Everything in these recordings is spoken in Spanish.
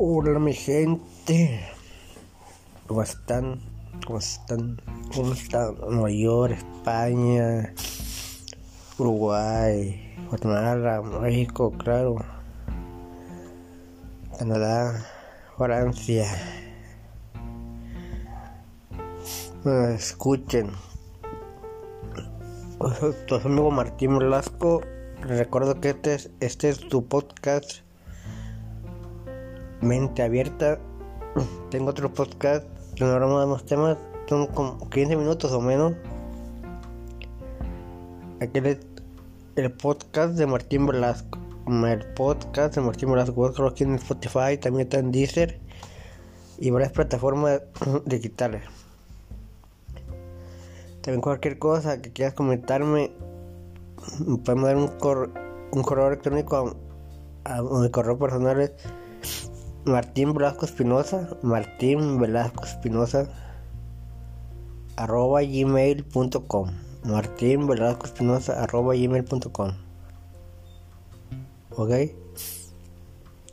Hola mi gente, ¿cómo están? ¿Cómo están? ¿Cómo están? Nueva York, España, Uruguay, Guatemala, México, claro, Canadá, Francia. Bueno, escuchen. Tu amigo Martín Velasco. Recuerdo que este es, este es tu podcast mente abierta. Tengo otro podcast donde hablamos de más temas, son como 15 minutos o menos. Aquel es el podcast de Martín Velasco. El podcast de Martín Velasco, otro aquí en Spotify, también está en Deezer y varias plataformas digitales. También cualquier cosa que quieras comentarme, puedes dar un, un correo electrónico a, a mi correo personal es Martín Velasco Espinosa, Martín Velasco Espinosa, arroba gmail.com. Martín Velasco Espinosa, arroba gmail.com. Ok.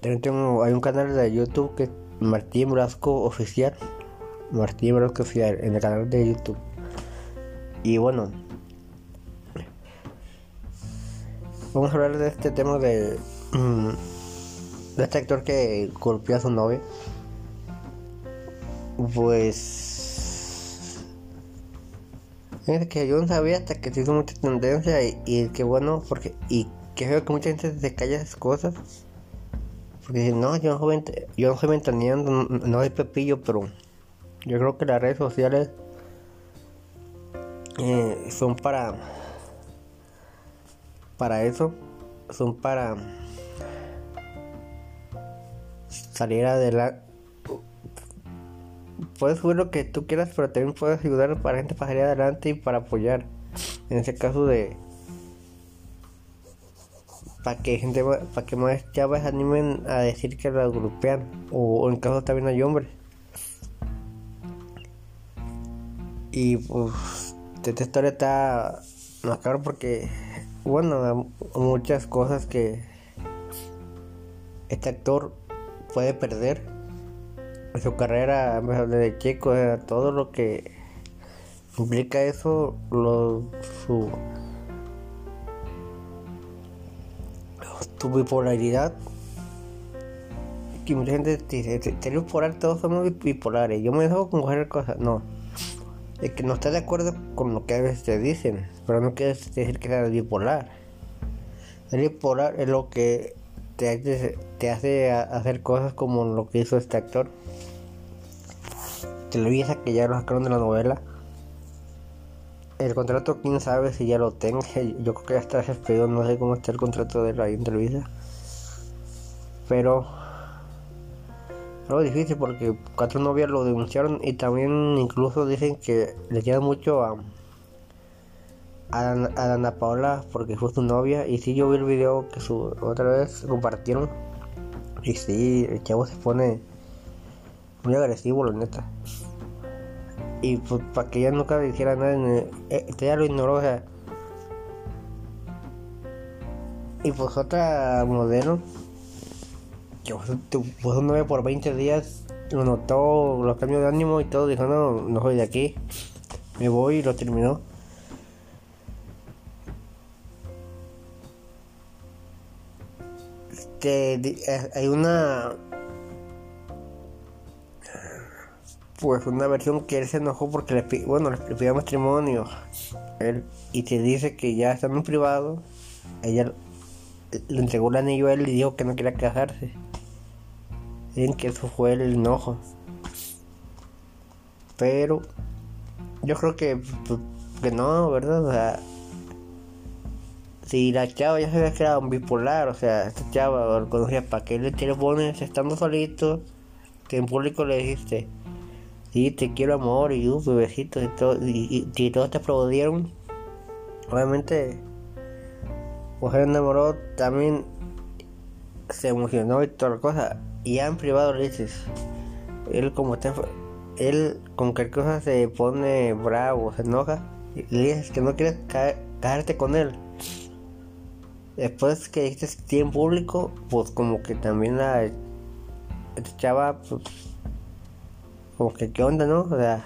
Hay un canal de YouTube que es Martín Velasco Oficial. Martín Velasco Oficial en el canal de YouTube. Y bueno, vamos a hablar de este tema de. Mm, este actor que golpeó a su novia. Pues. Es que yo no sabía hasta que se hizo mucha tendencia y, y que bueno, porque. Y que veo que mucha gente se calla esas cosas. Porque no, yo no soy, yo no soy ventaneando, no, no pepillo, pero yo creo que las redes sociales eh, son para. Para eso. Son para salir adelante. Puedes subir lo que tú quieras, pero también puedes ayudar para gente para salir adelante y para apoyar. En ese caso de para que gente para que más chavas animen a decir que la golpean o, en caso también hay hombres y pues esta historia está más claro porque bueno muchas cosas que este actor puede perder su carrera de chico, todo lo que implica eso, lo, su, bipolaridad. Que mucha gente dice, ¿te bipolar? Todos somos bipolares. Yo me dejo con cualquier cosa. No. Es que no estás de acuerdo con lo que a veces te dicen, pero no quiere decir que seas bipolar. El bipolar es lo que te hace, te hace hacer cosas como lo que hizo este actor. Televisa que ya lo sacaron de la novela. El contrato, quién sabe si ya lo tenga. Yo creo que ya está despedido, no sé cómo está el contrato de la Televisa. Pero algo difícil porque cuatro novias lo denunciaron y también incluso dicen que le queda mucho a a, a Ana Paola porque fue su novia y si yo vi el video que su otra vez compartieron y si el chavo se pone muy agresivo la neta. Y pues para que ella nunca dijera nada eh, este ya lo ignoró o sea. Y pues otra modelo que fue su novia por 20 días lo notó los cambios de ánimo y todo dijo no no soy de aquí me voy y lo terminó Eh, hay una pues una versión que él se enojó porque le bueno le pidió matrimonio. Él y te dice que ya estando en privado. Ella le entregó el anillo a él y dijo que no quería casarse. Dicen que eso fue el enojo. Pero yo creo que, pues, que no verdad o sea si la chava ya se había quedado un bipolar, o sea, esta chava lo conocía, ¿para qué le pones estando solito? Que en público le dijiste, sí, te quiero amor, y un bebecito, y, todo, y, y, todos te aplaudieron. Obviamente, pues él enamoró, también se emocionó y toda la cosa. Y ya en privado le dices, él como está, él con cualquier cosa se pone bravo, se enoja, y le dices que no quieres caerte con él Después que dijiste en público, pues como que también la chava, pues, como que qué onda, ¿no? O sea,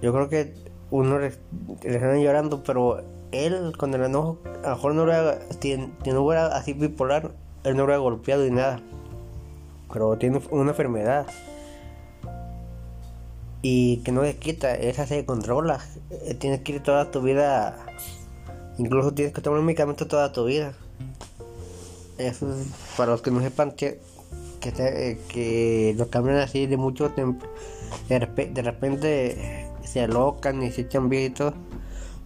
yo creo que uno le, están llorando, pero él con el enojo, a lo mejor no lo haga, si, no fuera así bipolar, él no hubiera golpeado y nada. Pero tiene una enfermedad. Y que no le quita, esa se controla. Tienes que ir toda tu vida, incluso tienes que tomar medicamento toda tu vida. Eso para los que no sepan que, que, eh, cambian así de mucho tiempo. De, repente se alocan y se echan viejitos.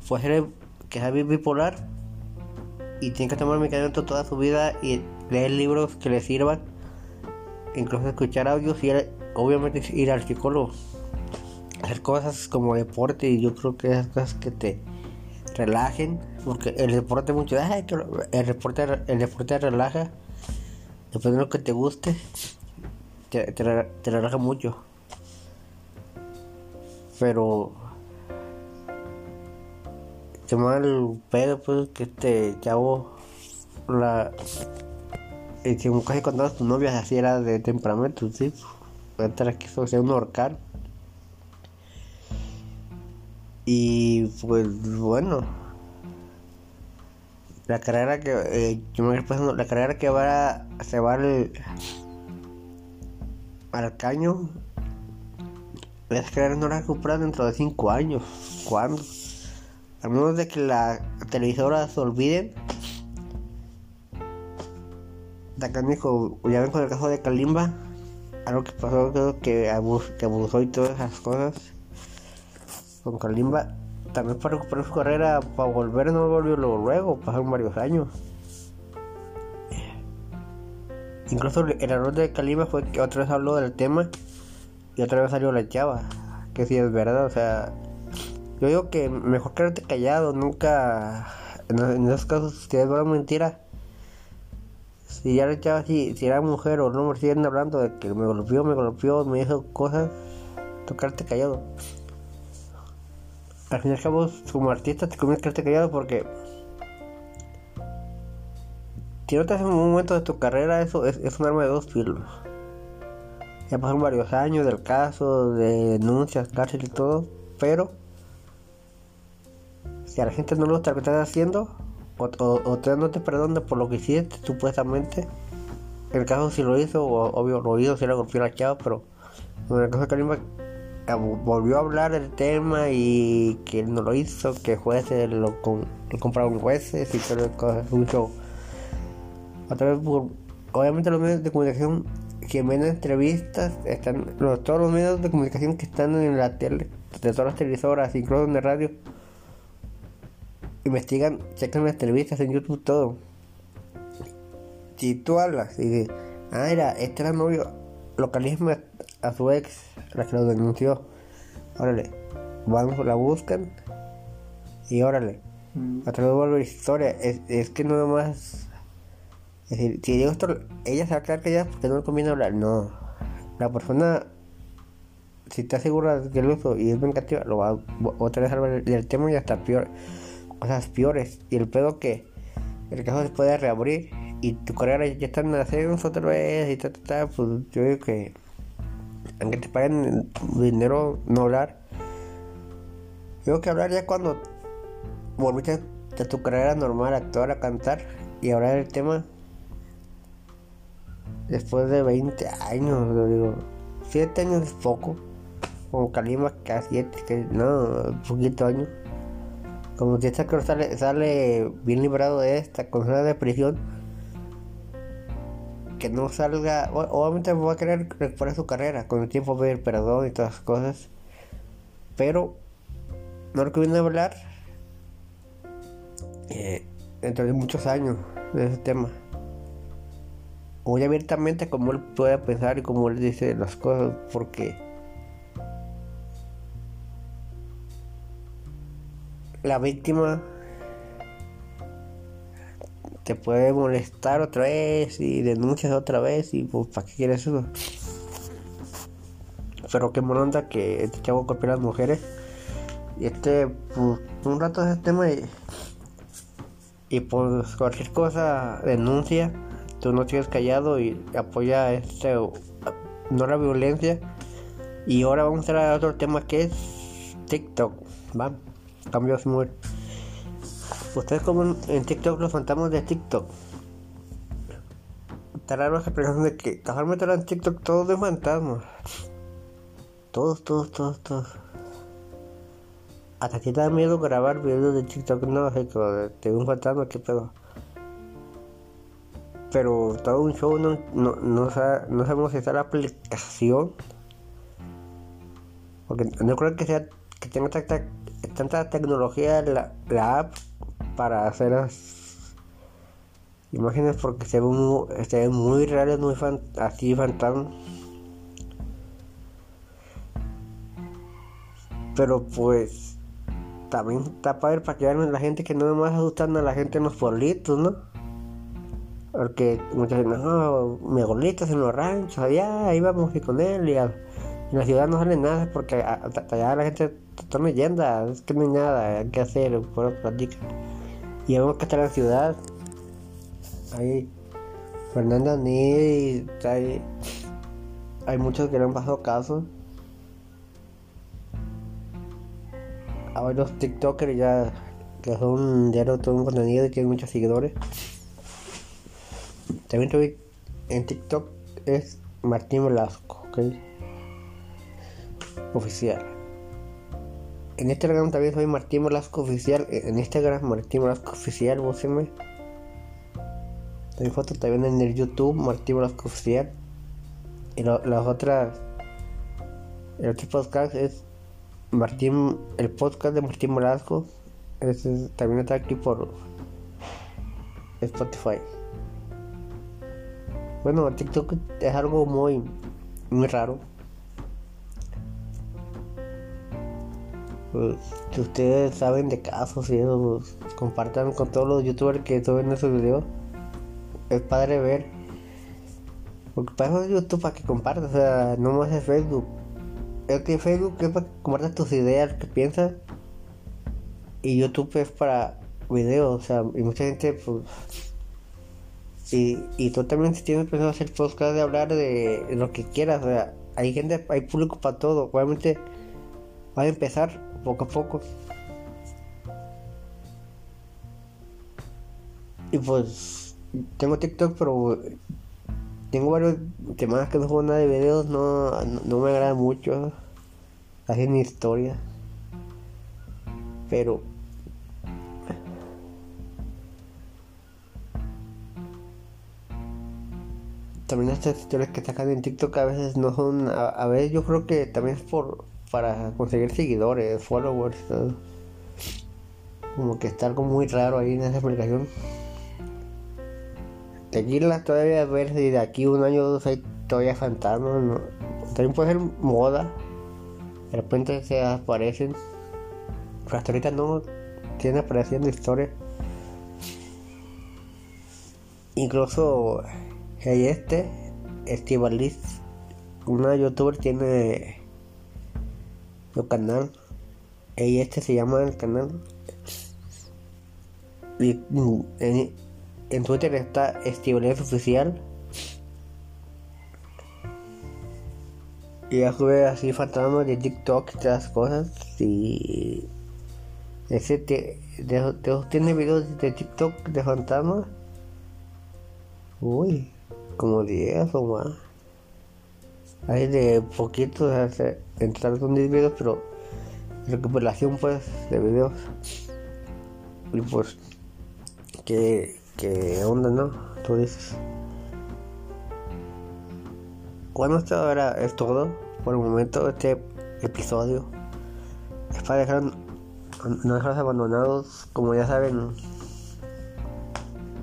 Puede ser que sea bipolar y tiene que tomar medicamento toda su vida y leer libros que le sirvan, incluso escuchar audios y obviamente ir al psicólogo. Hacer cosas como deporte y yo creo que esas cosas que te relajen, porque el deporte mucho, el deporte, el deporte relaja, depende de lo que te guste, te, relaja mucho. Pero qué mal pedo pues que este chavo la y que casi con todas tus novias así era de temperamento, sí. Entonces quiso ser un horcar. Y pues bueno, la carrera que eh, yo me pensando, la carrera que va a, se va al, caño, esa carrera no la recuperan dentro de 5 años. ¿Cuándo? A menos de que la televisora se olviden. Acá dijo, ya ven con el caso de Kalimba, algo que pasó creo que abusó y todas esas cosas con Kalimba también para recuperar su carrera, para volver, no volvió luego, pasaron varios años. Incluso el error de Kalimba fue que otra vez habló del tema y otra vez salió la chava, que sí es verdad, o sea, yo digo que mejor quedarte callado, nunca, en, esos casos, si es una mentira, si ya la chava, si, si era mujer o no, me siguen hablando de que me golpeó, me golpeó, me hizo cosas, tocarte callado al fin y al cabo, como artista, te conviene quedarte callado porque si no te haces un momento de tu carrera, eso es, un arma de dos filos. Ya pasaron varios años del caso, de denuncias, cárcel y todo, pero si a la gente no lo que estás haciendo, o, o, te no te perdona por lo que hiciste, supuestamente, en el caso si lo hizo, o, obvio lo hizo, si era golpeó la chava, pero en el caso de Kalimba volvió a hablar del tema y que él no lo hizo, que jueces lo, con, compraron jueces y todo cosas, mucho. Otra vez, obviamente los medios de comunicación que ven entrevistas, están todos los medios de comunicación que están en la tele, de todas las televisoras, incluso en la radio, investigan, checan las entrevistas en YouTube, todo. Si tú hablas y dices, ah, era, este era novio, localismo a su ex, la que lo denunció. Órale, vamos, la buscan y órale. Mm. A través de la historia, es, es que no más. Es decir, si digo esto, ella se va a quedar callada porque no le conviene hablar. No, la persona, si está segura de que lo uso y es vengativa, lo va a otra vez hablar del tema y hasta peor, cosas peores. Y el pedo que el caso se puede reabrir y tu carrera ya está en ascenso otra vez y ta, ta, ta, pues yo digo que aunque te paguen dinero no hablar. Tengo que hablar ya cuando volviste a tu carrera normal, actuar, a cantar y hablar del tema después de 20 años, lo digo, 7 años es poco, con Kalima casi 7, no, un poquito años. Como si esta sale, sale bien librado de esta, con una depresión que no salga, obviamente va a querer recuperar su carrera, con el tiempo ver perdón y todas las cosas, pero no recomiendo hablar eh, dentro de muchos años de ese tema. Muy abiertamente como él puede pensar y como él dice las cosas, porque la víctima te puede molestar otra vez y denuncias otra vez y pues para qué quieres eso. Pero qué onda que este chavo golpea a las mujeres. Y este, pues, un rato ese tema y, y pues cualquier cosa denuncia. tú no sigues callado y apoya este no la violencia. Y ahora vamos a entrar a otro tema que es TikTok. Va, cambios muy. Ustedes como en TikTok los fantasmas de TikTok. Está raro esa expresión de que casualmente en TikTok todos de fantasmas. Todos, todos, todos, todos. Hasta que da miedo grabar videos de TikTok, no sé, de un fantasma, qué pedo. Pero todo un show no, no, no, no sabemos si está la aplicación. Porque no creo que sea que tenga tanta, tanta tecnología la, la app para hacer las imágenes porque se ven muy, se reales, muy así fantasma. Pero pues también está padre para que vean la gente que no nomás asustan a la gente en los pueblitos, ¿no? Porque muchas veces, no, mi abuelita en los ranchos, allá íbamos con él y en la ciudad no sale nada porque allá la gente está leyenda, es que no hay nada hay que hacer, por platicar. Y vemos que está la ciudad, hay Fernanda Ni, hay, hay muchos que le han pasado casos. Ahora los TikTokers ya que son diario todo un contenido y tienen muchos seguidores. También estoy en TikTok es Martín Velasco, ¿ok? Oficial. En Instagram también soy Martín Velasco Oficial. En Instagram Martín Velasco Oficial, búsquenme. También foto también en el YouTube Martín Velasco Oficial. Y las otras. El otro podcast es Martín, el podcast de Martín Velasco también está aquí por Spotify. Bueno, TikTok es algo muy, muy raro. Pues, si ustedes saben de casos y eso, pues, compartan con todos los youtubers que suben esos videos. Es padre ver. Porque para eso es YouTube, para que compartas, o sea, no más es Facebook es que Facebook es para que compartas tus ideas, que piensas. Y YouTube es para videos, o sea, y mucha gente, pues. Y, y tú también si tienes pensado hacer podcast de hablar de lo que quieras, o sea, hay gente, hay público para todo. Obviamente va a empezar poco a poco. Y pues tengo TikTok, pero tengo varios temas que no juego nada de videos, no, no, me agrada mucho. Hacen historia. Pero también estas historias que sacan en TikTok a veces no son, a, veces yo creo que también es por para conseguir seguidores, followers, como que está algo muy raro ahí en esa aplicación seguirlas todavía, a ver si de aquí un año o dos hay todavía fantasmas. También puede ser moda. De repente se aparecen. Hasta ahorita no tiene apareciendo historia. Incluso hay este, Estivalis, una youtuber tiene su canal. Y este se llama el canal. Y, en Twitter está Estivalis Oficial. Y ya sube así fantasmas de TikTok y las cosas. Y ese te, tiene videos de TikTok de fantasmas. Uy, como 10 o más. Hay de poquitos, entrar son 10 videos, pero recuperación pues de videos. Y pues que ¿Qué onda, no? Tú dices. Bueno, esto ahora es todo por el momento. Este episodio es para dejar, no dejarlos abandonados. Como ya saben,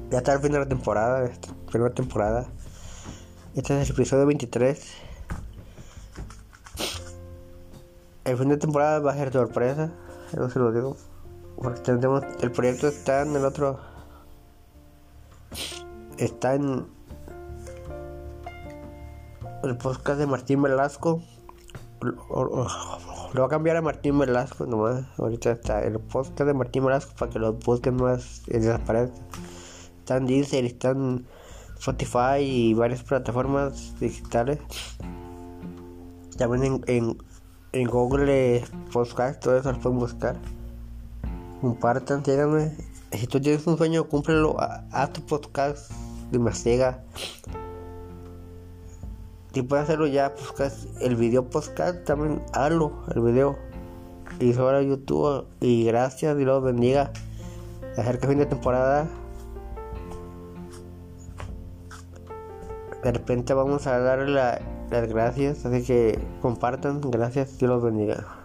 ya está el fin de la temporada, esta primera temporada. Este es el episodio 23. El fin de temporada va a ser sorpresa, eso se lo digo. Porque tenemos, el proyecto está en el otro está en el podcast de Martín Velasco. Lo, va a cambiar a Martín Velasco nomás. Ahorita está el podcast de Martín Velasco para que lo busquen más y desaparezcan. Están Deezer, están Spotify y varias plataformas digitales. También en, en, Google Podcast, todo eso lo pueden buscar. Compartan, síganme. Si tú tienes un sueño, cúmplelo. A, tu podcast, investiga. Si puedes hacerlo ya, podcast, el video podcast también hazlo, el video. Y sobre YouTube. Y gracias, y los bendiga. Acerca fin de temporada. de repente vamos a darle las gracias, así que compartan, gracias, Dios los bendiga.